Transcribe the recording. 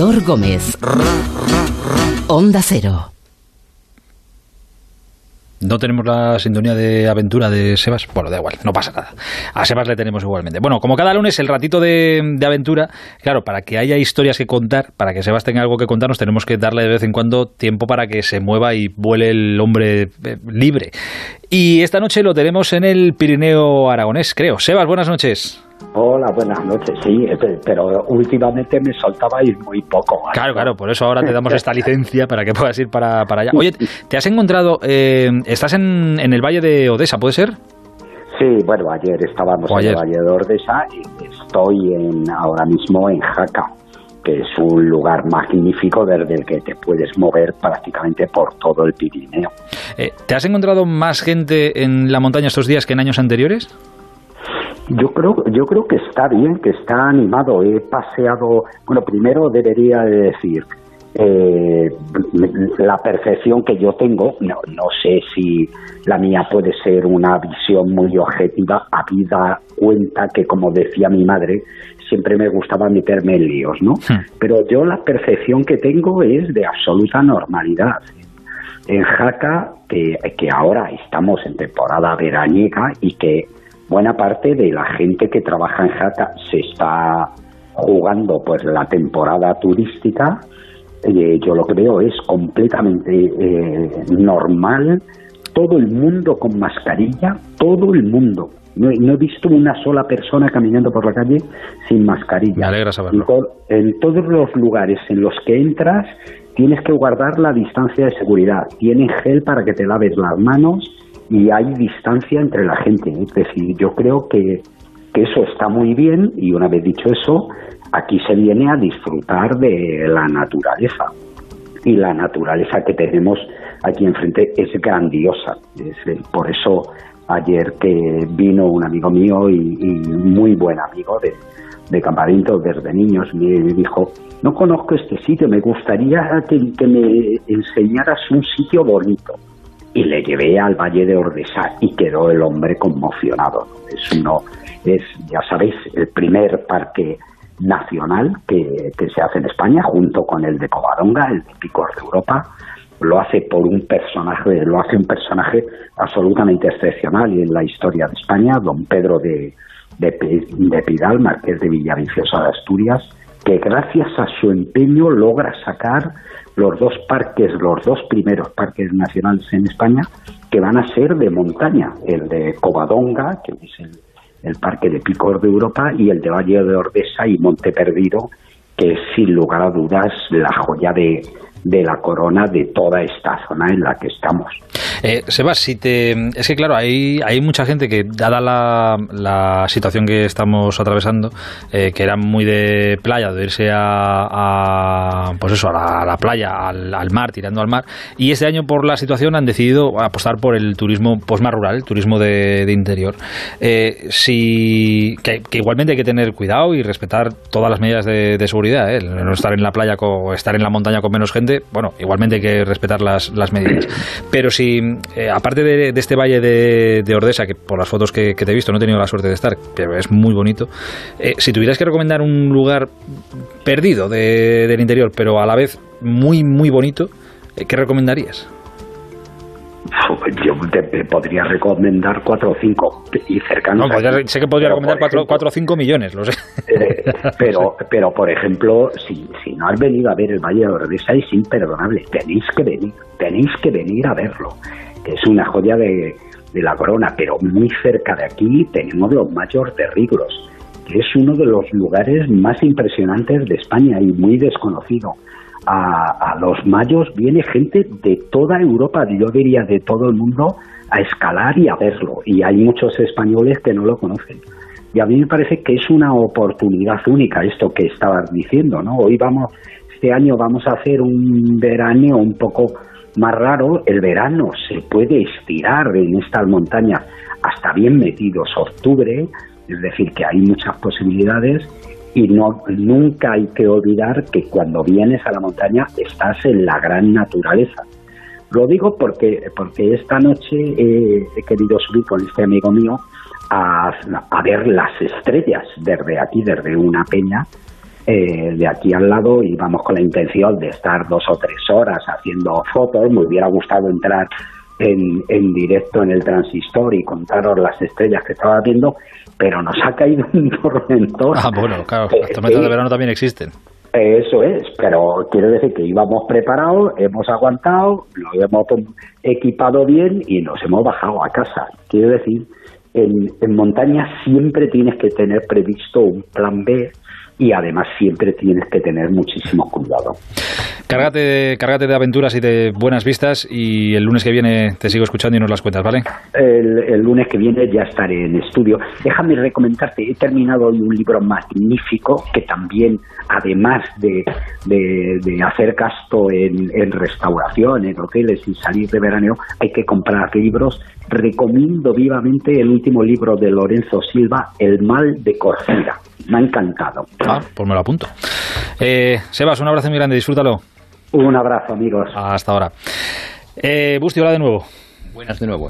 Gómez. Onda Cero. No tenemos la sintonía de aventura de Sebas. Bueno, da igual, no pasa nada. A Sebas le tenemos igualmente. Bueno, como cada lunes, el ratito de, aventura, claro, para que haya historias que contar, para que Sebas tenga algo que contarnos, tenemos que darle de vez en cuando tiempo para que se mueva y vuele el hombre eh, libre. Y esta noche lo tenemos en el Pirineo Aragonés, creo. Sebas, buenas noches. Hola, buenas noches. Sí, pero últimamente me soltaba ir muy poco. Claro, claro, por eso ahora te damos esta licencia para que puedas ir para, allá. Oye, ¿te has encontrado, eh, estás en, en el Valle de Odessa, puede ser? Sí, bueno, ayer estábamos en el Valle de Odessa y estoy en, ahora mismo en Jaca, que es un lugar magnífico desde el que te puedes mover prácticamente por todo el Pirineo. Eh, ¿Te has encontrado más gente en la montaña estos días que en años anteriores? Yo creo, yo creo que está bien, que está animado. He paseado, bueno, primero debería decir, eh, la percepción que yo tengo, no, no sé si la mía puede ser una visión muy objetiva, habida cuenta que, como decía mi madre, siempre me gustaba meterme en líos, ¿no? Pero yo la percepción que tengo es de absoluta normalidad. En Jaca, que, que ahora estamos en temporada veraniega y que buena parte de la gente que trabaja en Jaca se está jugando pues la temporada turística. Eh, yo lo que veo es completamente eh, normal, todo el mundo con mascarilla, todo el mundo. No, he visto una sola persona caminando por la calle sin mascarilla. Me alegra saberlo. en todos los lugares en los que entras tienes que guardar la distancia de seguridad. Tienes gel para que te laves las manos y hay distancia entre la gente. Es decir, yo creo que, eso está muy bien y una vez dicho eso, aquí se viene a disfrutar de la naturaleza. Y la naturaleza que tenemos aquí enfrente es grandiosa. Eh, por eso ayer que vino un amigo mío y, muy buen amigo de, de campamento desde niños, me dijo, no conozco este sitio, me gustaría que me enseñaras un sitio bonito y le llevé al Valle de Ordesa y quedó el hombre conmocionado. Es uno, es, ya sabéis, el primer parque nacional que, se hace en España, junto con el de Covadonga, el de de Europa. Lo hace por un personaje, lo hace un personaje absolutamente excepcional y en la historia de España, don Pedro de, de Pidal, marqués de Villaviciosa de Asturias, que gracias a su empeño logra sacar los dos parques, los dos primeros parques nacionales en España, que van a ser de montaña, el de Covadonga, que es el, el parque de Picor de Europa, y el de Valle de Ordesa y Monte Perdido, que es sin lugar a dudas la joya de, de la corona de toda esta zona en la que estamos. Eh, Sebas, si te, es que claro, hay, hay mucha gente que, dada la, la situación que estamos atravesando, eh, que era muy de playa, de irse a, pues eso, a la, playa, al, mar, tirando al mar, y este año por la situación han decidido apostar por el turismo pues más rural, el turismo de, interior. Eh, si, que, igualmente hay que tener cuidado y respetar todas las medidas de, seguridad, ¿eh? no estar en la playa o estar en la montaña con menos gente, bueno, igualmente hay que respetar las, las medidas. Pero si eh, aparte de, este valle de, Ordesa, que por las fotos que, te he visto no he tenido la suerte de estar, pero es muy bonito, eh, si tuvieras que recomendar un lugar perdido del interior, pero a la vez muy, muy bonito, eh, ¿qué recomendarías? Yo te, podría recomendar cuatro o cinco y cercanos. No, sé que podría recomendar cuatro, o cinco millones, lo sé. pero, pero, por ejemplo, si, si no has venido a ver el Valle de Ordesa, es imperdonable. Tenéis que venir, tenéis que venir a verlo es una joya de, la corona, pero muy cerca de aquí tenemos los mayos de Riglos, que es uno de los lugares más impresionantes de España y muy desconocido. A, los mayos viene gente de toda Europa, yo diría de todo el mundo, a escalar y a verlo. Y hay muchos españoles que no lo conocen. Y a mí me parece que es una oportunidad única esto que estabas diciendo, ¿no? Hoy vamos, este año vamos a hacer un verano un poco más raro, el verano se puede estirar en estas montañas hasta bien metidos octubre, es decir, que hay muchas posibilidades y no nunca hay que olvidar que cuando vienes a la montaña estás en la gran naturaleza. Lo digo porque, porque esta noche he querido subir con este amigo mío a, a ver las estrellas desde aquí, desde una peña eh, de aquí al lado y vamos con la intención de estar dos o tres horas haciendo fotos. Me hubiera gustado entrar en, en directo en el transistor y contaros las estrellas que estaba viendo, pero nos ha caído un tormentón. Ah, bueno, claro, Eh, las tormentas eh, de verano también existen. eso es, pero quiero decir que íbamos preparados, hemos aguantado, lo hemos equipado bien y nos hemos bajado a casa. Quiero decir, en, en montaña siempre tienes que tener previsto un plan B y además siempre tienes que tener muchísimo cuidado. Cárgate, cárgate de aventuras y de buenas vistas y el lunes que viene te sigo escuchando y nos las cuentas, ¿vale? El, el lunes que viene ya estaré en estudio. Déjame recomendarte, he terminado hoy un libro magnífico que también, además de, de- de hacer gasto en, en restauración, en hoteles y salir de veraneo, hay que comprar libros. Recomiendo vivamente el último libro de Lorenzo Silva, El mal de Corcira. Me ha encantado. Ah, pues me lo apunto. Eh, Sebas, un abrazo muy grande, disfrútalo. Un abrazo, amigos. Hasta ahora. Eh, Busti, hola de nuevo. Buenas de nuevo.